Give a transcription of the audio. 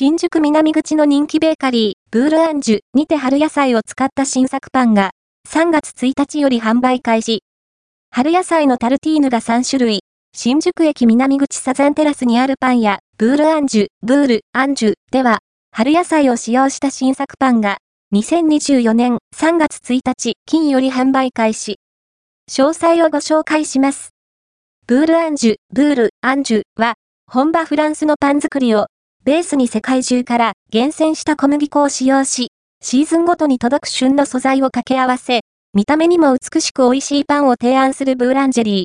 新宿南口の人気ベーカリー、ブールアンジュにて春野菜を使った新作パンが、3月1日より販売開始。春野菜のタルティーヌが3種類、新宿駅南口サザンテラスにあるパン屋、ブールアンジュ、ブール、アンジュでは、春野菜を使用した新作パンが、2024年3月1日金より販売開始。詳細をご紹介します。ブールアンジュ、ブール、アンジュは、本場フランスのパン作りをベースに世界中から厳選した小麦粉を使用し、シーズンごとに届く旬の素材を掛け合わせ、見た目にも美しく美味しいパンを提案するブーランジェリー。